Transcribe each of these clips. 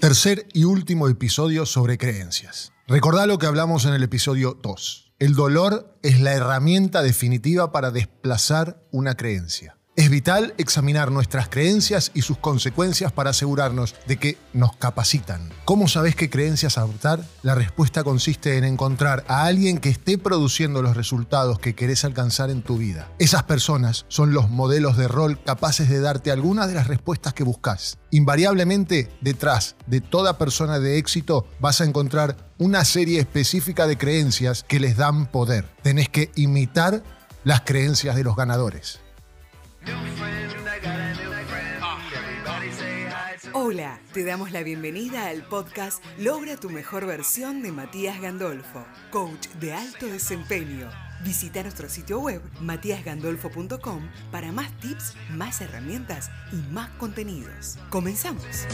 Tercer y último episodio sobre creencias. Recordá lo que hablamos en el episodio 2. El dolor es la herramienta definitiva para desplazar una creencia. Es vital examinar nuestras creencias y sus consecuencias para asegurarnos de que nos capacitan. ¿Cómo sabes qué creencias adoptar? La respuesta consiste en encontrar a alguien que esté produciendo los resultados que querés alcanzar en tu vida. Esas personas son los modelos de rol capaces de darte algunas de las respuestas que buscas. Invariablemente, detrás de toda persona de éxito vas a encontrar una serie específica de creencias que les dan poder. Tenés que imitar las creencias de los ganadores. Hola, te damos la bienvenida al podcast Logra tu mejor versión de Matías Gandolfo, coach de alto desempeño. Visita nuestro sitio web matíasgandolfo.com para más tips, más herramientas y más contenidos. Comenzamos.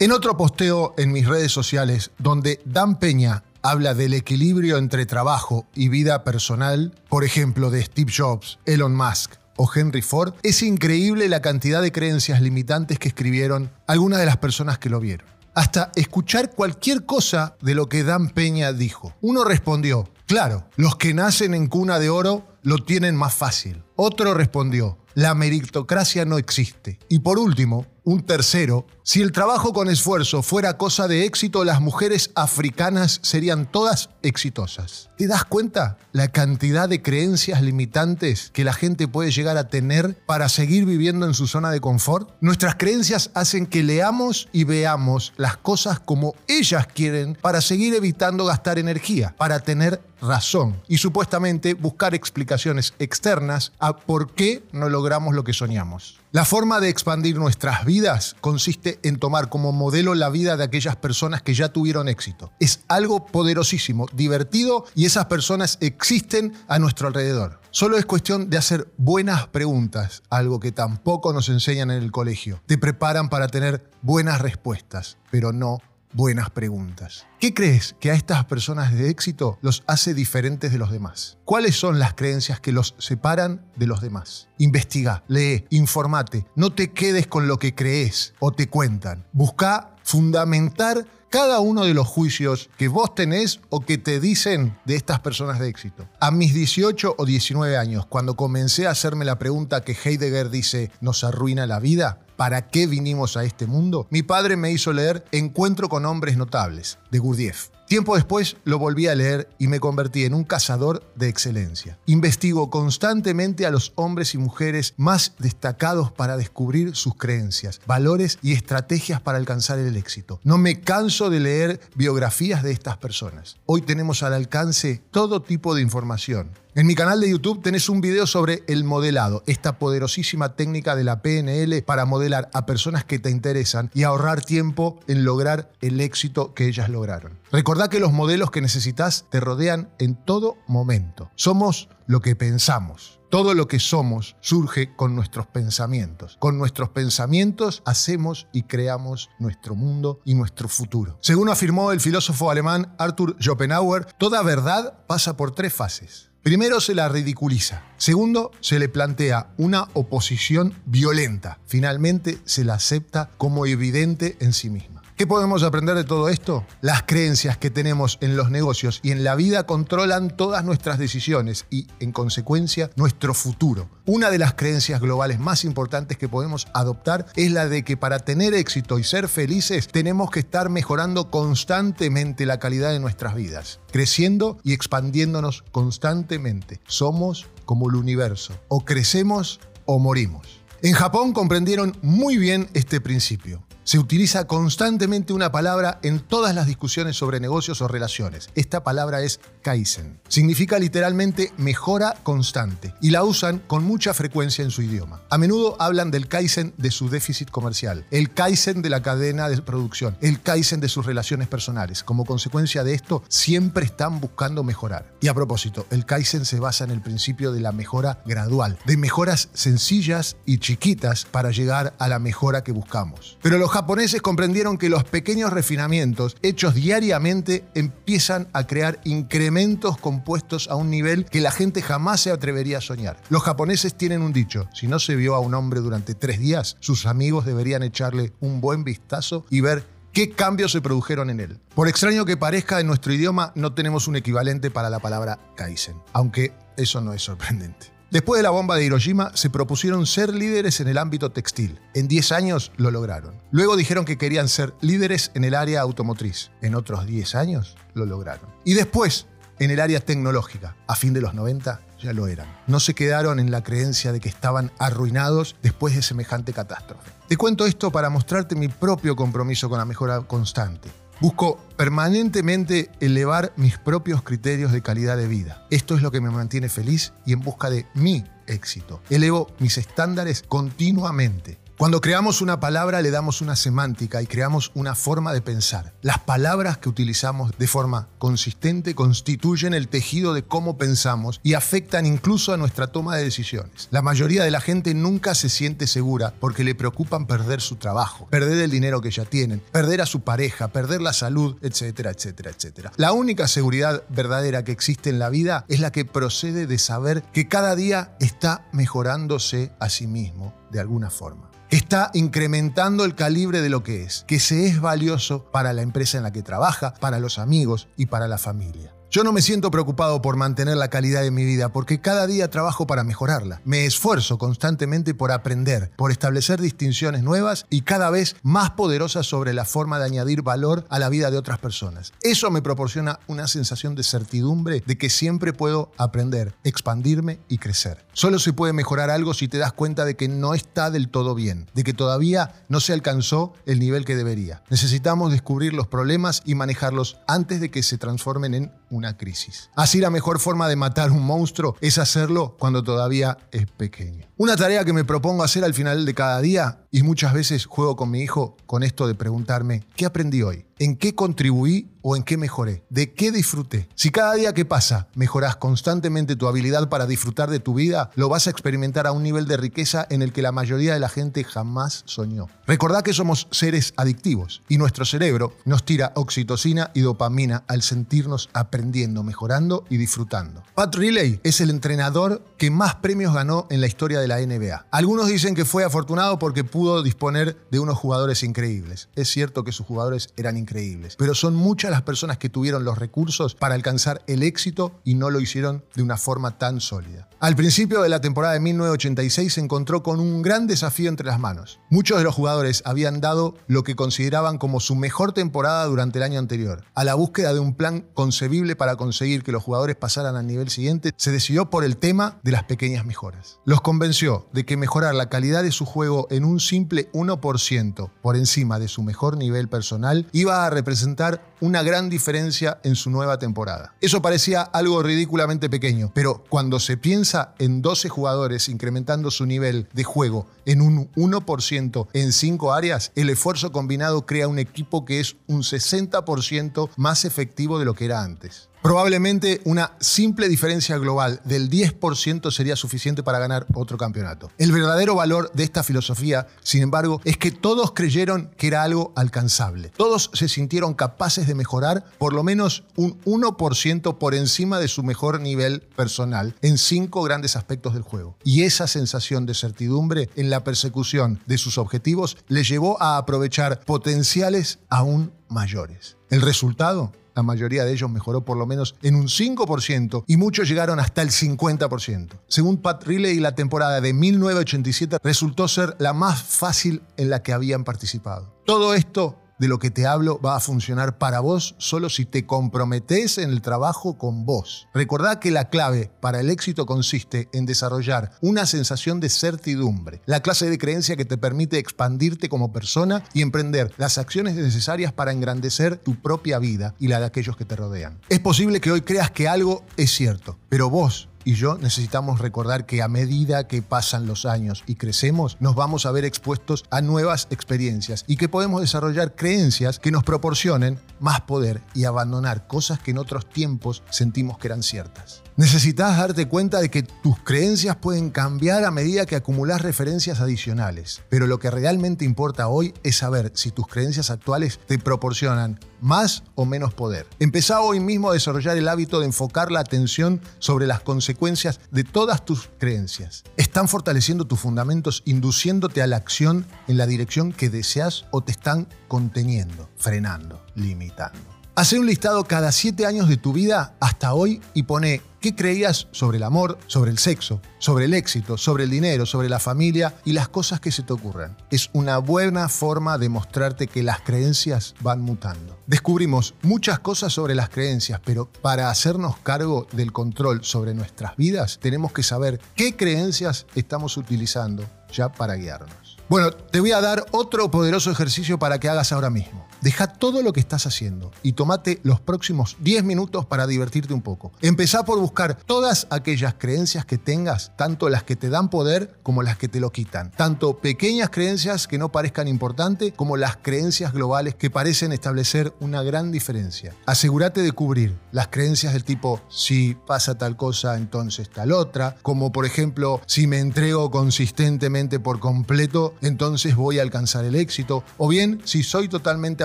En otro posteo en mis redes sociales, donde Dan Peña habla del equilibrio entre trabajo y vida personal, por ejemplo, de Steve Jobs, Elon Musk o Henry Ford, es increíble la cantidad de creencias limitantes que escribieron algunas de las personas que lo vieron. Hasta escuchar cualquier cosa de lo que Dan Peña dijo. Uno respondió, claro, los que nacen en cuna de oro lo tienen más fácil. Otro respondió, la meritocracia no existe. Y por último, un tercero, si el trabajo con esfuerzo fuera cosa de éxito, las mujeres africanas serían todas exitosas. ¿Te das cuenta la cantidad de creencias limitantes que la gente puede llegar a tener para seguir viviendo en su zona de confort? Nuestras creencias hacen que leamos y veamos las cosas como ellas quieren para seguir evitando gastar energía, para tener razón y supuestamente buscar explicaciones externas a por qué no logramos lo que soñamos. La forma de expandir nuestras vidas consiste en tomar como modelo la vida de aquellas personas que ya tuvieron éxito. Es algo poderosísimo, divertido y esas personas existen a nuestro alrededor. Solo es cuestión de hacer buenas preguntas, algo que tampoco nos enseñan en el colegio. Te preparan para tener buenas respuestas, pero no buenas preguntas. ¿Qué crees que a estas personas de éxito los hace diferentes de los demás? ¿Cuáles son las creencias que los separan de los demás? Investiga, lee, informate, no te quedes con lo que crees o te cuentan. Busca fundamentar cada uno de los juicios que vos tenés o que te dicen de estas personas de éxito. A mis 18 o 19 años, cuando comencé a hacerme la pregunta que Heidegger dice, ¿nos arruina la vida? ¿Para qué vinimos a este mundo? Mi padre me hizo leer Encuentro con hombres notables, de Gurdjieff. Tiempo después lo volví a leer y me convertí en un cazador de excelencia. Investigo constantemente a los hombres y mujeres más destacados para descubrir sus creencias, valores y estrategias para alcanzar el éxito. No me canso de leer biografías de estas personas. Hoy tenemos al alcance todo tipo de información en mi canal de YouTube tenés un video sobre el modelado, esta poderosísima técnica de la PNL para modelar a personas que te interesan y ahorrar tiempo en lograr el éxito que ellas lograron. Recordá que los modelos que necesitas te rodean en todo momento. Somos lo que pensamos. Todo lo que somos surge con nuestros pensamientos. Con nuestros pensamientos hacemos y creamos nuestro mundo y nuestro futuro. Según afirmó el filósofo alemán Arthur Schopenhauer, toda verdad pasa por tres fases. Primero se la ridiculiza. Segundo, se le plantea una oposición violenta. Finalmente se la acepta como evidente en sí misma. ¿Qué podemos aprender de todo esto? Las creencias que tenemos en los negocios y en la vida controlan todas nuestras decisiones y, en consecuencia, nuestro futuro. Una de las creencias globales más importantes que podemos adoptar es la de que para tener éxito y ser felices tenemos que estar mejorando constantemente la calidad de nuestras vidas, creciendo y expandiéndonos constantemente. Somos como el universo, o crecemos o morimos. En Japón comprendieron muy bien este principio. Se utiliza constantemente una palabra en todas las discusiones sobre negocios o relaciones. Esta palabra es Kaizen. Significa literalmente mejora constante y la usan con mucha frecuencia en su idioma. A menudo hablan del Kaizen de su déficit comercial, el Kaizen de la cadena de producción, el Kaizen de sus relaciones personales. Como consecuencia de esto, siempre están buscando mejorar. Y a propósito, el Kaizen se basa en el principio de la mejora gradual, de mejoras sencillas y chiquitas para llegar a la mejora que buscamos. Pero los japoneses comprendieron que los pequeños refinamientos hechos diariamente empiezan a crear incrementos compuestos a un nivel que la gente jamás se atrevería a soñar. Los japoneses tienen un dicho, si no se vio a un hombre durante tres días, sus amigos deberían echarle un buen vistazo y ver qué cambios se produjeron en él. Por extraño que parezca, en nuestro idioma no tenemos un equivalente para la palabra Kaizen, aunque eso no es sorprendente. Después de la bomba de Hiroshima, se propusieron ser líderes en el ámbito textil. En 10 años lo lograron. Luego dijeron que querían ser líderes en el área automotriz. En otros 10 años lo lograron. Y después, en el área tecnológica. A fin de los 90 ya lo eran. No se quedaron en la creencia de que estaban arruinados después de semejante catástrofe. Te cuento esto para mostrarte mi propio compromiso con la mejora constante. Busco permanentemente elevar mis propios criterios de calidad de vida. Esto es lo que me mantiene feliz y en busca de mi éxito. Elevo mis estándares continuamente. Cuando creamos una palabra le damos una semántica y creamos una forma de pensar. Las palabras que utilizamos de forma consistente constituyen el tejido de cómo pensamos y afectan incluso a nuestra toma de decisiones. La mayoría de la gente nunca se siente segura porque le preocupan perder su trabajo, perder el dinero que ya tienen, perder a su pareja, perder la salud, etcétera, etcétera, etcétera. La única seguridad verdadera que existe en la vida es la que procede de saber que cada día está mejorándose a sí mismo de alguna forma está incrementando el calibre de lo que es, que se es valioso para la empresa en la que trabaja, para los amigos y para la familia. Yo no me siento preocupado por mantener la calidad de mi vida porque cada día trabajo para mejorarla. Me esfuerzo constantemente por aprender, por establecer distinciones nuevas y cada vez más poderosas sobre la forma de añadir valor a la vida de otras personas. Eso me proporciona una sensación de certidumbre de que siempre puedo aprender, expandirme y crecer. Solo se puede mejorar algo si te das cuenta de que no está del todo bien, de que todavía no se alcanzó el nivel que debería. Necesitamos descubrir los problemas y manejarlos antes de que se transformen en una crisis. Así la mejor forma de matar un monstruo es hacerlo cuando todavía es pequeño. Una tarea que me propongo hacer al final de cada día, y muchas veces juego con mi hijo con esto de preguntarme, ¿qué aprendí hoy? ¿En qué contribuí o en qué mejoré? ¿De qué disfruté? Si cada día que pasa mejoras constantemente tu habilidad para disfrutar de tu vida, lo vas a experimentar a un nivel de riqueza en el que la mayoría de la gente jamás soñó. Recordá que somos seres adictivos y nuestro cerebro nos tira oxitocina y dopamina al sentirnos aprendiendo, mejorando y disfrutando. Pat Riley es el entrenador que más premios ganó en la historia de la NBA. Algunos dicen que fue afortunado porque pudo disponer de unos jugadores increíbles. Es cierto que sus jugadores eran increíbles increíbles. Pero son muchas las personas que tuvieron los recursos para alcanzar el éxito y no lo hicieron de una forma tan sólida. Al principio de la temporada de 1986 se encontró con un gran desafío entre las manos. Muchos de los jugadores habían dado lo que consideraban como su mejor temporada durante el año anterior. A la búsqueda de un plan concebible para conseguir que los jugadores pasaran al nivel siguiente, se decidió por el tema de las pequeñas mejoras. Los convenció de que mejorar la calidad de su juego en un simple 1% por encima de su mejor nivel personal iba a representar una gran diferencia en su nueva temporada. Eso parecía algo ridículamente pequeño, pero cuando se piensa en 12 jugadores incrementando su nivel de juego en un 1% en 5 áreas, el esfuerzo combinado crea un equipo que es un 60% más efectivo de lo que era antes. Probablemente una simple diferencia global del 10% sería suficiente para ganar otro campeonato. El verdadero valor de esta filosofía, sin embargo, es que todos creyeron que era algo alcanzable. Todos se sintieron capaces de mejorar por lo menos un 1% por encima de su mejor nivel personal en cinco grandes aspectos del juego. Y esa sensación de certidumbre en la persecución de sus objetivos les llevó a aprovechar potenciales aún mayores. El resultado la mayoría de ellos mejoró por lo menos en un 5% y muchos llegaron hasta el 50%. Según Pat Riley, la temporada de 1987 resultó ser la más fácil en la que habían participado. Todo esto de lo que te hablo va a funcionar para vos solo si te comprometes en el trabajo con vos. Recordá que la clave para el éxito consiste en desarrollar una sensación de certidumbre, la clase de creencia que te permite expandirte como persona y emprender las acciones necesarias para engrandecer tu propia vida y la de aquellos que te rodean. Es posible que hoy creas que algo es cierto, pero vos y yo necesitamos recordar que a medida que pasan los años y crecemos, nos vamos a ver expuestos a nuevas experiencias y que podemos desarrollar creencias que nos proporcionen más poder y abandonar cosas que en otros tiempos sentimos que eran ciertas. Necesitas darte cuenta de que tus creencias pueden cambiar a medida que acumulas referencias adicionales, pero lo que realmente importa hoy es saber si tus creencias actuales te proporcionan más o menos poder. Empezá hoy mismo a desarrollar el hábito de enfocar la atención sobre las consecuencias de todas tus creencias. Están fortaleciendo tus fundamentos, induciéndote a la acción en la dirección que deseas o te están conteniendo, frenando, limitando. Hace un listado cada siete años de tu vida hasta hoy y pone qué creías sobre el amor, sobre el sexo, sobre el éxito, sobre el dinero, sobre la familia y las cosas que se te ocurran. Es una buena forma de mostrarte que las creencias van mutando. Descubrimos muchas cosas sobre las creencias, pero para hacernos cargo del control sobre nuestras vidas tenemos que saber qué creencias estamos utilizando ya para guiarnos. Bueno, te voy a dar otro poderoso ejercicio para que hagas ahora mismo. Deja todo lo que estás haciendo y tomate los próximos 10 minutos para divertirte un poco. Empezá por buscar todas aquellas creencias que tengas, tanto las que te dan poder como las que te lo quitan. Tanto pequeñas creencias que no parezcan importantes como las creencias globales que parecen establecer una gran diferencia. Asegúrate de cubrir las creencias del tipo si pasa tal cosa, entonces tal otra, como por ejemplo si me entrego consistentemente por completo, entonces voy a alcanzar el éxito. O bien, si soy totalmente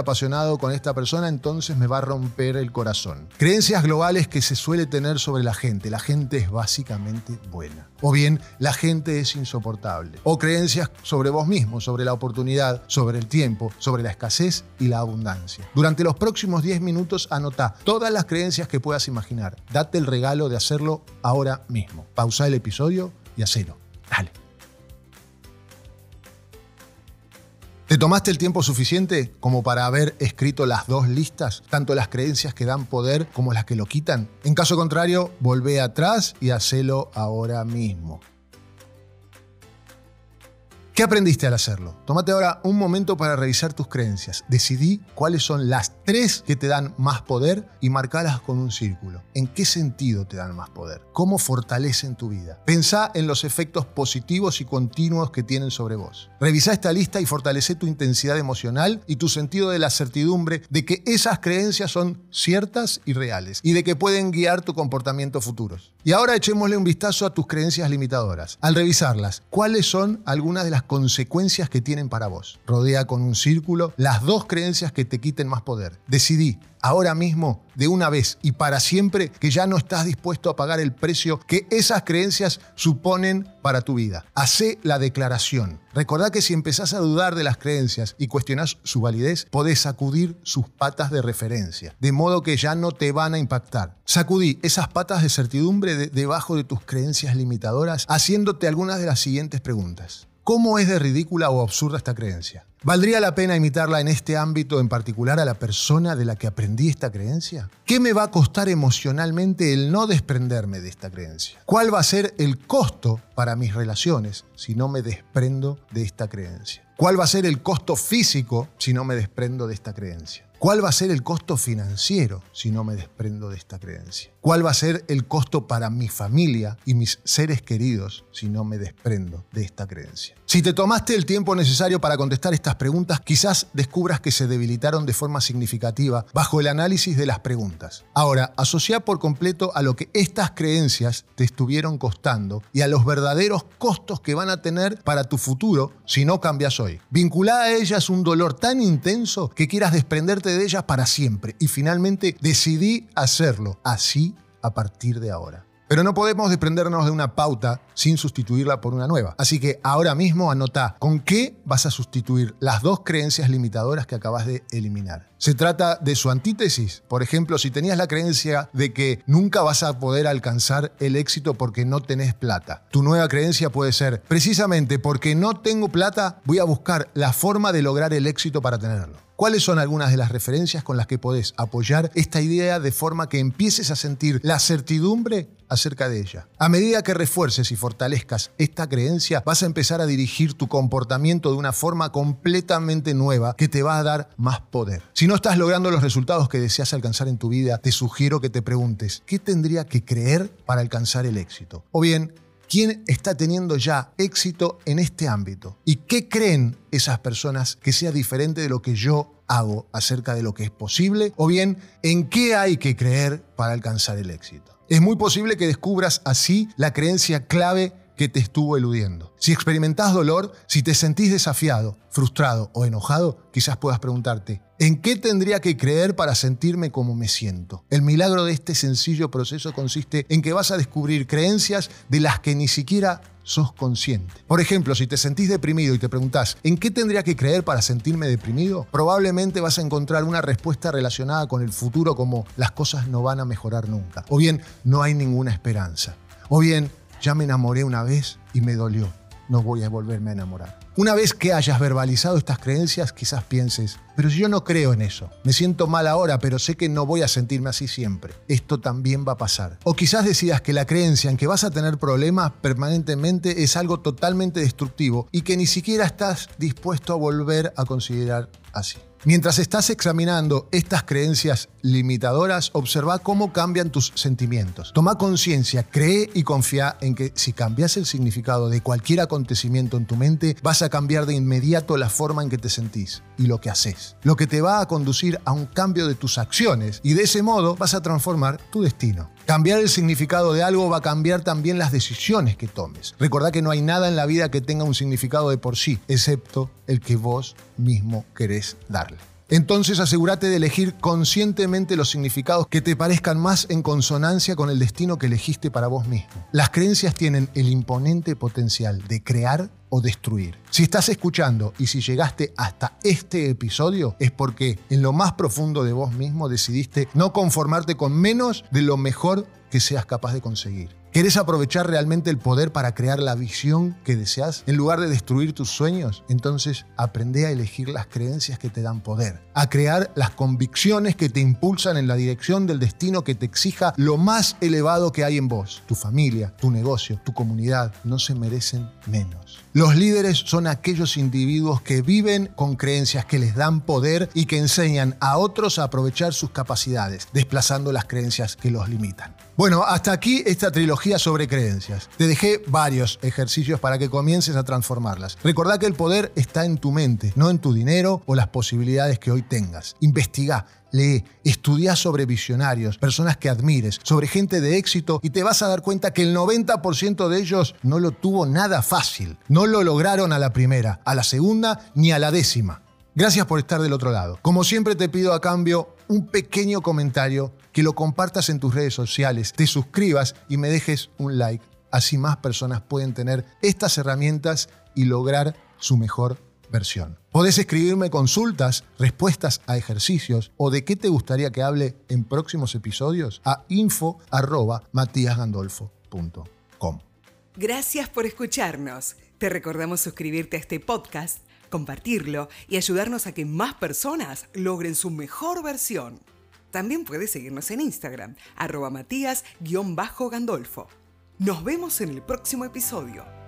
apasionado con esta persona, entonces me va a romper el corazón. Creencias globales que se suele tener sobre la gente. La gente es básicamente buena. O bien, la gente es insoportable. O creencias sobre vos mismo, sobre la oportunidad, sobre el tiempo, sobre la escasez y la abundancia. Durante los próximos 10 minutos anota todas las creencias que puedas imaginar. Date el regalo de hacerlo ahora mismo. Pausa el episodio y hacelo. Dale. ¿Te tomaste el tiempo suficiente como para haber escrito las dos listas, tanto las creencias que dan poder como las que lo quitan? En caso contrario, volvé atrás y hacelo ahora mismo. ¿Qué aprendiste al hacerlo? Tómate ahora un momento para revisar tus creencias. Decidí cuáles son las tres que te dan más poder y marcalas con un círculo. ¿En qué sentido te dan más poder? ¿Cómo fortalecen tu vida? Pensá en los efectos positivos y continuos que tienen sobre vos. Revisa esta lista y fortalece tu intensidad emocional y tu sentido de la certidumbre de que esas creencias son ciertas y reales y de que pueden guiar tu comportamiento futuros. Y ahora echémosle un vistazo a tus creencias limitadoras. Al revisarlas, ¿cuáles son algunas de las consecuencias que tienen para vos. Rodea con un círculo las dos creencias que te quiten más poder. Decidí ahora mismo, de una vez y para siempre, que ya no estás dispuesto a pagar el precio que esas creencias suponen para tu vida. Hacé la declaración. Recordá que si empezás a dudar de las creencias y cuestionás su validez, podés sacudir sus patas de referencia, de modo que ya no te van a impactar. Sacudí esas patas de certidumbre debajo de tus creencias limitadoras, haciéndote algunas de las siguientes preguntas. ¿Cómo es de ridícula o absurda esta creencia? ¿Valdría la pena imitarla en este ámbito en particular a la persona de la que aprendí esta creencia? ¿Qué me va a costar emocionalmente el no desprenderme de esta creencia? ¿Cuál va a ser el costo para mis relaciones si no me desprendo de esta creencia? ¿Cuál va a ser el costo físico si no me desprendo de esta creencia? ¿Cuál va a ser el costo financiero si no me desprendo de esta creencia? ¿Cuál va a ser el costo para mi familia y mis seres queridos si no me desprendo de esta creencia? Si te tomaste el tiempo necesario para contestar estas preguntas, quizás descubras que se debilitaron de forma significativa bajo el análisis de las preguntas. Ahora, asocia por completo a lo que estas creencias te estuvieron costando y a los verdaderos costos que van a tener para tu futuro si no cambias hoy. Vinculada a ellas un dolor tan intenso que quieras desprenderte de ellas para siempre y finalmente decidí hacerlo así a partir de ahora. Pero no podemos desprendernos de una pauta sin sustituirla por una nueva. Así que ahora mismo anota con qué vas a sustituir las dos creencias limitadoras que acabas de eliminar. Se trata de su antítesis. Por ejemplo, si tenías la creencia de que nunca vas a poder alcanzar el éxito porque no tenés plata, tu nueva creencia puede ser, precisamente porque no tengo plata, voy a buscar la forma de lograr el éxito para tenerlo. ¿Cuáles son algunas de las referencias con las que podés apoyar esta idea de forma que empieces a sentir la certidumbre acerca de ella? A medida que refuerces y fortalezcas esta creencia, vas a empezar a dirigir tu comportamiento de una forma completamente nueva que te va a dar más poder. Si no estás logrando los resultados que deseas alcanzar en tu vida, te sugiero que te preguntes, ¿qué tendría que creer para alcanzar el éxito? O bien, ¿Quién está teniendo ya éxito en este ámbito? ¿Y qué creen esas personas que sea diferente de lo que yo hago acerca de lo que es posible o bien en qué hay que creer para alcanzar el éxito. Es muy posible que descubras así la creencia clave que te estuvo eludiendo. Si experimentás dolor, si te sentís desafiado, frustrado o enojado, quizás puedas preguntarte, ¿en qué tendría que creer para sentirme como me siento? El milagro de este sencillo proceso consiste en que vas a descubrir creencias de las que ni siquiera sos consciente. Por ejemplo, si te sentís deprimido y te preguntás, ¿en qué tendría que creer para sentirme deprimido? Probablemente vas a encontrar una respuesta relacionada con el futuro como las cosas no van a mejorar nunca, o bien no hay ninguna esperanza, o bien ya me enamoré una vez y me dolió. No voy a volverme a enamorar. Una vez que hayas verbalizado estas creencias, quizás pienses, pero yo no creo en eso, me siento mal ahora, pero sé que no voy a sentirme así siempre. Esto también va a pasar. O quizás decidas que la creencia en que vas a tener problemas permanentemente es algo totalmente destructivo y que ni siquiera estás dispuesto a volver a considerar así. Mientras estás examinando estas creencias limitadoras, observa cómo cambian tus sentimientos. Toma conciencia, cree y confía en que si cambias el significado de cualquier acontecimiento en tu mente, vas a cambiar de inmediato la forma en que te sentís y lo que haces. Lo que te va a conducir a un cambio de tus acciones y de ese modo vas a transformar tu destino. Cambiar el significado de algo va a cambiar también las decisiones que tomes. Recordá que no hay nada en la vida que tenga un significado de por sí, excepto el que vos mismo querés darle. Entonces asegúrate de elegir conscientemente los significados que te parezcan más en consonancia con el destino que elegiste para vos mismo. Las creencias tienen el imponente potencial de crear o destruir. Si estás escuchando y si llegaste hasta este episodio es porque en lo más profundo de vos mismo decidiste no conformarte con menos de lo mejor que seas capaz de conseguir. ¿Querés aprovechar realmente el poder para crear la visión que deseas en lugar de destruir tus sueños? Entonces aprende a elegir las creencias que te dan poder, a crear las convicciones que te impulsan en la dirección del destino que te exija lo más elevado que hay en vos. Tu familia, tu negocio, tu comunidad no se merecen menos. Los líderes son aquellos individuos que viven con creencias que les dan poder y que enseñan a otros a aprovechar sus capacidades, desplazando las creencias que los limitan. Bueno, hasta aquí esta trilogía sobre creencias. Te dejé varios ejercicios para que comiences a transformarlas. Recordá que el poder está en tu mente, no en tu dinero o las posibilidades que hoy tengas. Investiga, lee, estudia sobre visionarios, personas que admires, sobre gente de éxito y te vas a dar cuenta que el 90% de ellos no lo tuvo nada fácil. No lo lograron a la primera, a la segunda ni a la décima. Gracias por estar del otro lado. Como siempre te pido a cambio un pequeño comentario, que lo compartas en tus redes sociales, te suscribas y me dejes un like. Así más personas pueden tener estas herramientas y lograr su mejor versión. Podés escribirme consultas, respuestas a ejercicios o de qué te gustaría que hable en próximos episodios a info.matiasgandolfo.com. Gracias por escucharnos. Te recordamos suscribirte a este podcast compartirlo y ayudarnos a que más personas logren su mejor versión. También puedes seguirnos en Instagram, arroba matías-gandolfo. Nos vemos en el próximo episodio.